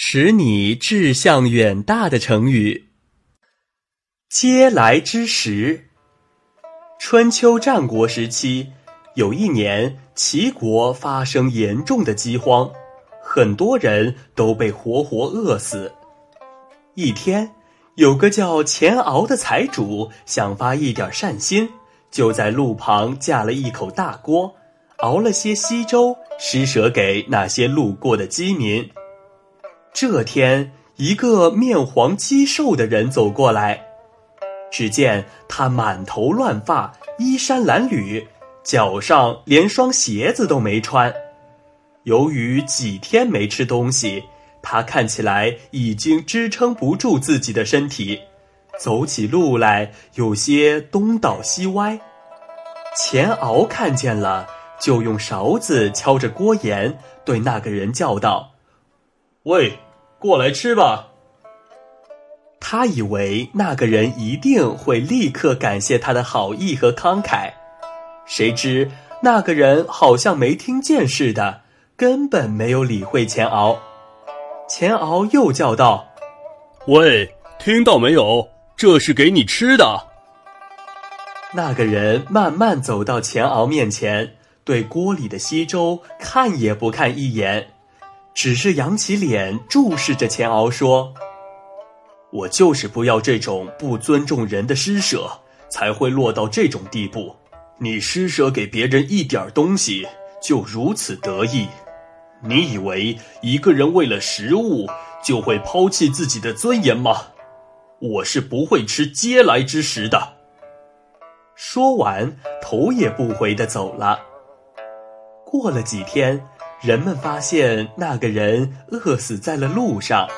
使你志向远大的成语。嗟来之食。春秋战国时期，有一年，齐国发生严重的饥荒，很多人都被活活饿死。一天，有个叫钱敖的财主想发一点善心，就在路旁架了一口大锅，熬了些稀粥，施舍给那些路过的饥民。这天，一个面黄肌瘦的人走过来，只见他满头乱发，衣衫褴褛，脚上连双鞋子都没穿。由于几天没吃东西，他看起来已经支撑不住自己的身体，走起路来有些东倒西歪。钱敖看见了，就用勺子敲着锅沿，对那个人叫道：“喂！”过来吃吧。他以为那个人一定会立刻感谢他的好意和慷慨，谁知那个人好像没听见似的，根本没有理会钱敖。钱敖又叫道：“喂，听到没有？这是给你吃的。”那个人慢慢走到钱敖面前，对锅里的稀粥看也不看一眼。只是扬起脸注视着钱敖说：“我就是不要这种不尊重人的施舍，才会落到这种地步。你施舍给别人一点东西就如此得意，你以为一个人为了食物就会抛弃自己的尊严吗？我是不会吃嗟来之食的。”说完，头也不回的走了。过了几天。人们发现那个人饿死在了路上。